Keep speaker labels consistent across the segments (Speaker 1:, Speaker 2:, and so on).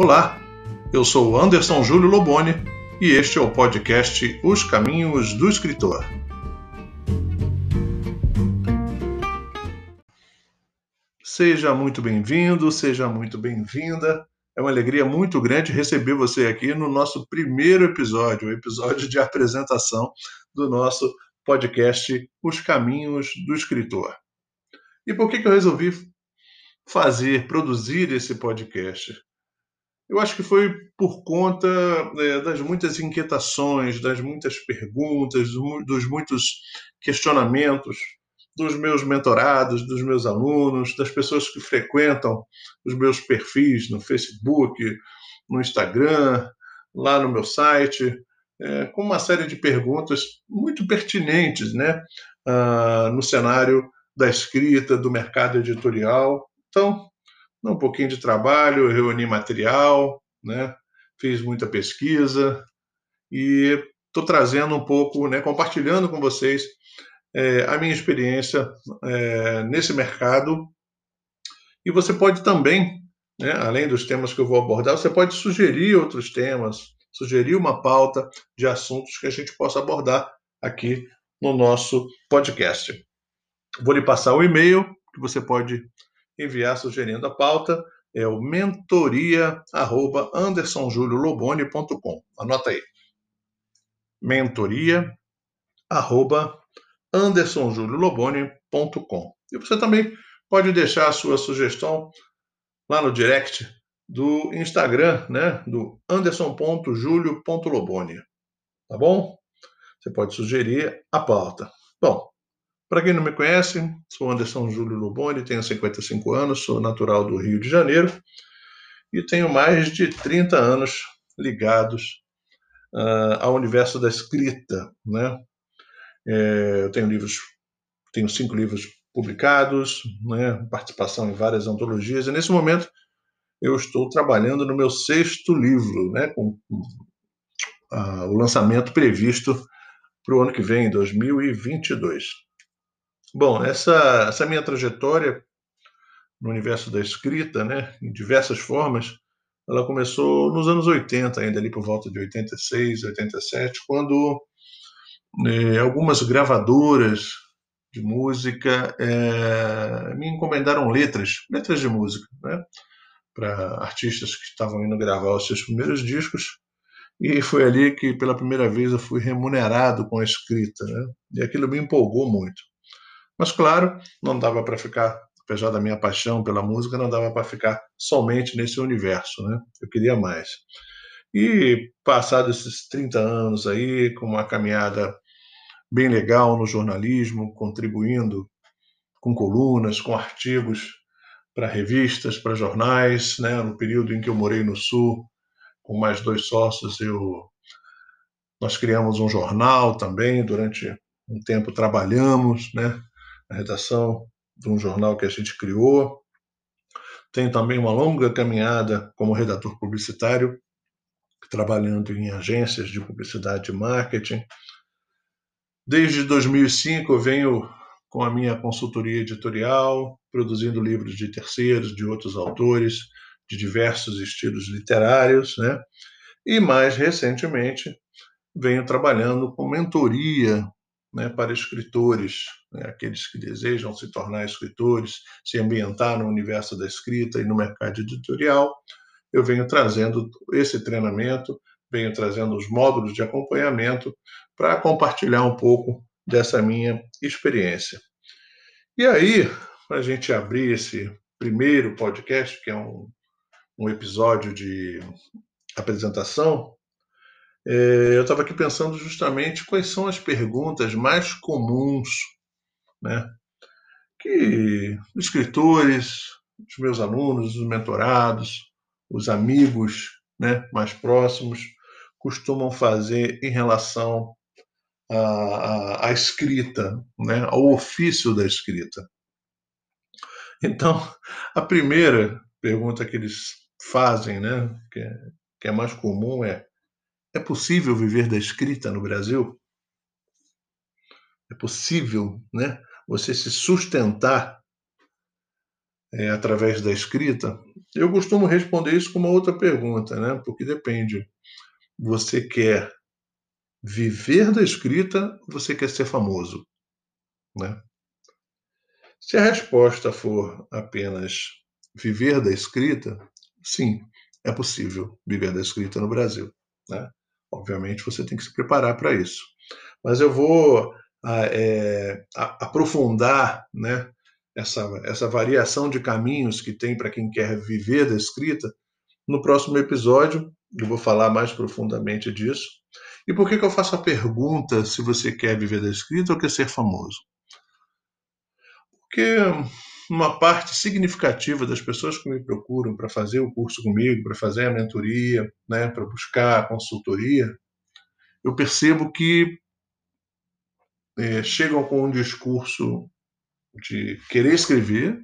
Speaker 1: Olá, eu sou Anderson Júlio Loboni e este é o podcast Os Caminhos do Escritor. Seja muito bem-vindo, seja muito bem-vinda. É uma alegria muito grande receber você aqui no nosso primeiro episódio, o episódio de apresentação do nosso podcast Os Caminhos do Escritor. E por que, que eu resolvi fazer, produzir esse podcast? Eu acho que foi por conta é, das muitas inquietações, das muitas perguntas, dos muitos questionamentos dos meus mentorados, dos meus alunos, das pessoas que frequentam os meus perfis no Facebook, no Instagram, lá no meu site, é, com uma série de perguntas muito pertinentes né, uh, no cenário da escrita, do mercado editorial. Então, um pouquinho de trabalho, reuni material, né? fiz muita pesquisa e estou trazendo um pouco, né, compartilhando com vocês é, a minha experiência é, nesse mercado. E você pode também, né, além dos temas que eu vou abordar, você pode sugerir outros temas, sugerir uma pauta de assuntos que a gente possa abordar aqui no nosso podcast. Vou lhe passar o e-mail que você pode enviar sugerindo a pauta é o mentoria@andersonjulioloboni.com. Anota aí. mentoria@andersonjulioloboni.com. E você também pode deixar a sua sugestão lá no direct do Instagram, né, do anderson.julio.loboni. Tá bom? Você pode sugerir a pauta. Bom, para quem não me conhece, sou Anderson Júlio Luboni, tenho 55 anos, sou natural do Rio de Janeiro e tenho mais de 30 anos ligados uh, ao universo da escrita. Né? É, eu tenho livros, tenho cinco livros publicados, né? participação em várias antologias, e nesse momento eu estou trabalhando no meu sexto livro, né? com uh, o lançamento previsto para o ano que vem, 2022. Bom, essa, essa minha trajetória no universo da escrita, né, em diversas formas, ela começou nos anos 80, ainda ali por volta de 86, 87, quando né, algumas gravadoras de música é, me encomendaram letras, letras de música, né, para artistas que estavam indo gravar os seus primeiros discos. E foi ali que, pela primeira vez, eu fui remunerado com a escrita. Né? E aquilo me empolgou muito. Mas, claro, não dava para ficar, apesar da minha paixão pela música, não dava para ficar somente nesse universo, né? Eu queria mais. E, passados esses 30 anos aí, com uma caminhada bem legal no jornalismo, contribuindo com colunas, com artigos para revistas, para jornais, né? No período em que eu morei no Sul, com mais dois sócios, eu nós criamos um jornal também durante um tempo trabalhamos, né? Na redação de um jornal que a gente criou. Tenho também uma longa caminhada como redator publicitário, trabalhando em agências de publicidade e marketing. Desde 2005 eu venho com a minha consultoria editorial, produzindo livros de terceiros, de outros autores, de diversos estilos literários, né? E mais recentemente venho trabalhando com mentoria né, para escritores, né, aqueles que desejam se tornar escritores, se ambientar no universo da escrita e no mercado editorial. Eu venho trazendo esse treinamento, venho trazendo os módulos de acompanhamento para compartilhar um pouco dessa minha experiência. E aí, para a gente abrir esse primeiro podcast, que é um, um episódio de apresentação, eu estava aqui pensando justamente quais são as perguntas mais comuns né, que escritores, os meus alunos, os mentorados, os amigos né, mais próximos costumam fazer em relação à, à, à escrita, né, ao ofício da escrita. Então, a primeira pergunta que eles fazem, né, que é, que é mais comum, é é possível viver da escrita no Brasil? É possível, né? Você se sustentar é, através da escrita, eu costumo responder isso com uma outra pergunta, né? Porque depende. Você quer viver da escrita você quer ser famoso? Né? Se a resposta for apenas viver da escrita, sim, é possível viver da escrita no Brasil. Né? Obviamente você tem que se preparar para isso. Mas eu vou é, aprofundar né, essa, essa variação de caminhos que tem para quem quer viver da escrita no próximo episódio. Eu vou falar mais profundamente disso. E por que, que eu faço a pergunta se você quer viver da escrita ou quer ser famoso? Porque uma parte significativa das pessoas que me procuram para fazer o curso comigo, para fazer a mentoria, né, para buscar a consultoria, eu percebo que é, chegam com um discurso de querer escrever,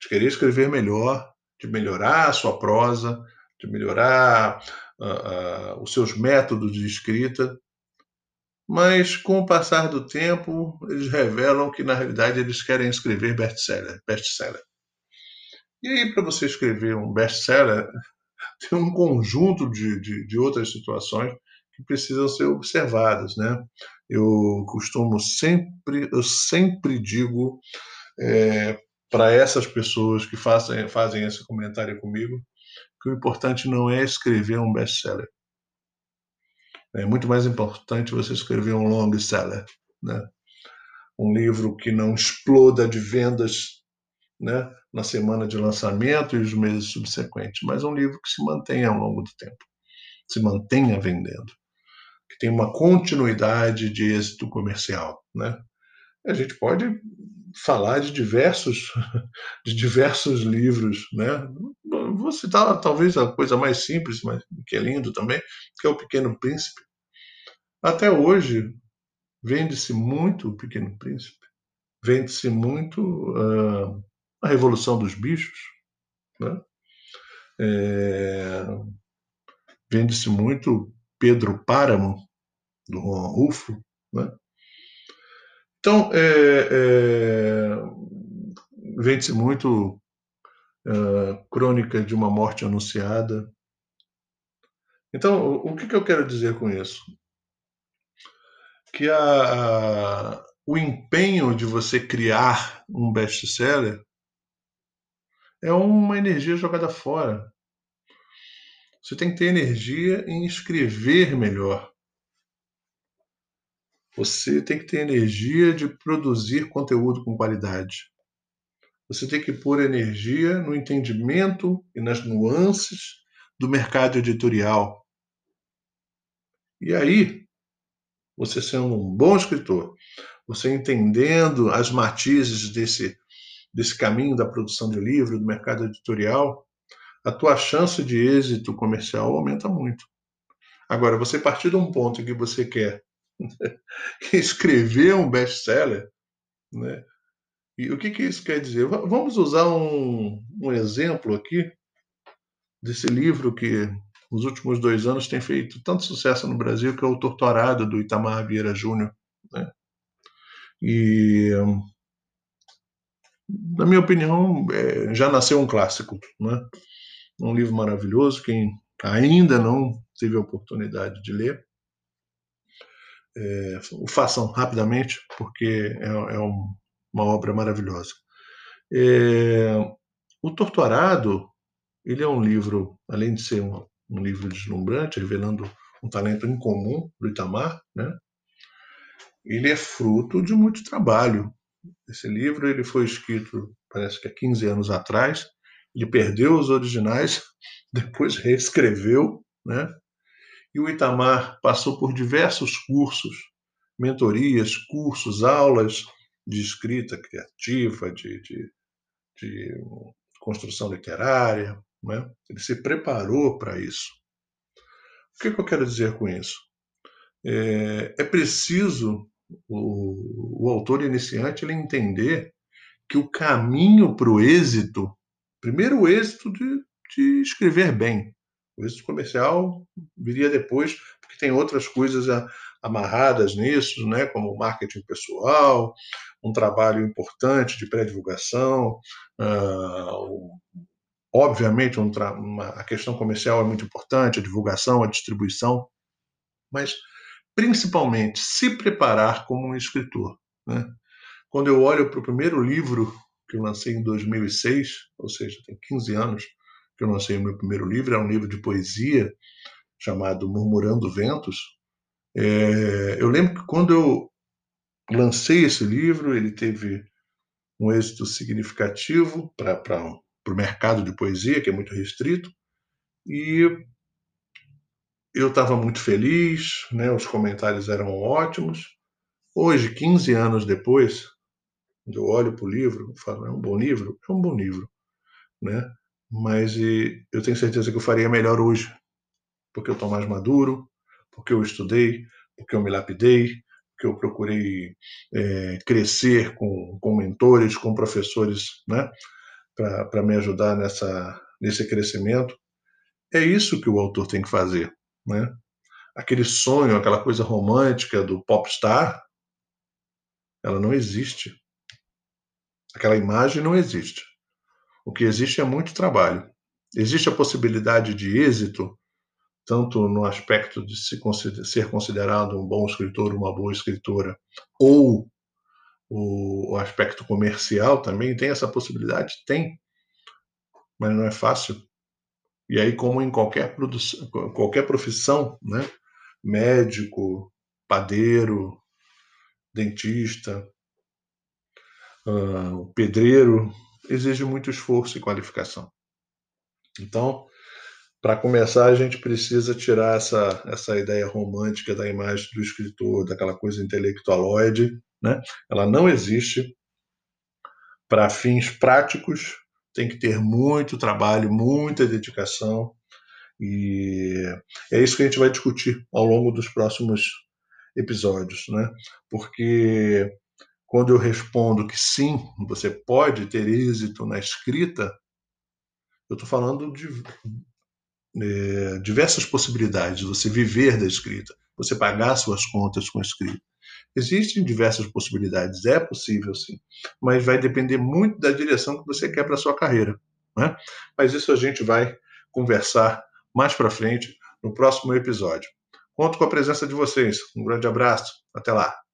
Speaker 1: de querer escrever melhor, de melhorar a sua prosa, de melhorar uh, uh, os seus métodos de escrita, mas com o passar do tempo eles revelam que na realidade eles querem escrever best-seller, best-seller. E aí para você escrever um best-seller tem um conjunto de, de, de outras situações que precisam ser observadas, né? Eu costumo sempre, eu sempre digo é, para essas pessoas que fazem, fazem esse comentário comigo que o importante não é escrever um best-seller. É muito mais importante você escrever um long seller, né? Um livro que não exploda de vendas, né? Na semana de lançamento e os meses subsequentes, mas um livro que se mantenha ao longo do tempo, se mantenha vendendo que tem uma continuidade de êxito comercial, né? A gente pode falar de diversos de diversos livros, né? Vou citar talvez a coisa mais simples, mas que é lindo também, que é o Pequeno Príncipe. Até hoje vende-se muito o Pequeno Príncipe, vende-se muito uh, a Revolução dos Bichos, né? É, vende-se muito Pedro Páramo, do Juan Rufo. Né? Então, é, é, vende-se muito é, crônica de uma morte anunciada. Então, o, que, que, eu quero dizer com isso? Que a, a, o empenho de você criar um best-seller é uma energia jogada fora. Você tem que ter energia em escrever melhor. Você tem que ter energia de produzir conteúdo com qualidade. Você tem que pôr energia no entendimento e nas nuances do mercado editorial. E aí, você sendo um bom escritor, você entendendo as matizes desse, desse caminho da produção de livro, do mercado editorial, a tua chance de êxito comercial aumenta muito. Agora, você partir de um ponto em que você quer escrever um best-seller, né? E o que, que isso quer dizer? Vamos usar um, um exemplo aqui desse livro que nos últimos dois anos tem feito tanto sucesso no Brasil, que é o Torturado, do Itamar Vieira Júnior. Né? E, na minha opinião, é, já nasceu um clássico. Né? um livro maravilhoso. Quem ainda não teve a oportunidade de ler, é, o façam rapidamente, porque é, é um, uma obra maravilhosa. É, o Torturado, ele é um livro, além de ser um, um livro deslumbrante, revelando um talento incomum do Itamar, né? ele é fruto de muito trabalho. Esse livro ele foi escrito, parece que há 15 anos atrás, ele perdeu os originais, depois reescreveu, né? E o Itamar passou por diversos cursos, mentorias, cursos, aulas de escrita criativa, de, de, de construção literária, né? Ele se preparou para isso. O que, que, eu quero dizer com isso? É, é preciso o, o autor iniciante ele entender que o caminho para o êxito Primeiro, o êxito de, de escrever bem. O comercial viria depois, porque tem outras coisas amarradas nisso, né, como marketing pessoal, um trabalho importante de pré-divulgação. Uh, obviamente, um uma, a questão comercial é muito importante, a divulgação, a distribuição, mas principalmente se preparar como um escritor. Né? Quando eu olho para o primeiro livro que eu lancei em 2006, ou seja, tem 15 anos que eu lancei o meu primeiro livro, é um livro de poesia chamado Murmurando Ventos. É, eu lembro que quando eu lancei esse livro, ele teve um êxito significativo para o mercado de poesia, que é muito restrito, e eu estava muito feliz, né? os comentários eram ótimos. Hoje, 15 anos depois, eu olho para o livro e falo, é um bom livro? É um bom livro, né? Mas eu tenho certeza que eu faria melhor hoje, porque eu estou mais maduro, porque eu estudei, porque eu me lapidei, porque eu procurei é, crescer com, com mentores, com professores, né? Para me ajudar nessa, nesse crescimento. É isso que o autor tem que fazer, né? Aquele sonho, aquela coisa romântica do popstar, ela não existe. Aquela imagem não existe. O que existe é muito trabalho. Existe a possibilidade de êxito, tanto no aspecto de se consider, ser considerado um bom escritor, uma boa escritora, ou o, o aspecto comercial também tem essa possibilidade? Tem. Mas não é fácil. E aí, como em qualquer, produção, qualquer profissão, né? médico, padeiro, dentista, uh, pedreiro, exige muito esforço e qualificação. Então, para começar, a gente precisa tirar essa, essa ideia romântica da imagem do escritor, daquela coisa intelectualoide. Né? Ela não existe. Para fins práticos, tem que ter muito trabalho, muita dedicação. E é isso que a gente vai discutir ao longo dos próximos episódios, né? Porque quando eu respondo que sim, você pode ter êxito na escrita, eu estou falando de é, diversas possibilidades. Você viver da escrita, você pagar suas contas com a escrita. Existem diversas possibilidades, é possível sim, mas vai depender muito da direção que você quer para a sua carreira. Né? Mas isso a gente vai conversar mais para frente no próximo episódio. Conto com a presença de vocês. Um grande abraço. Até lá.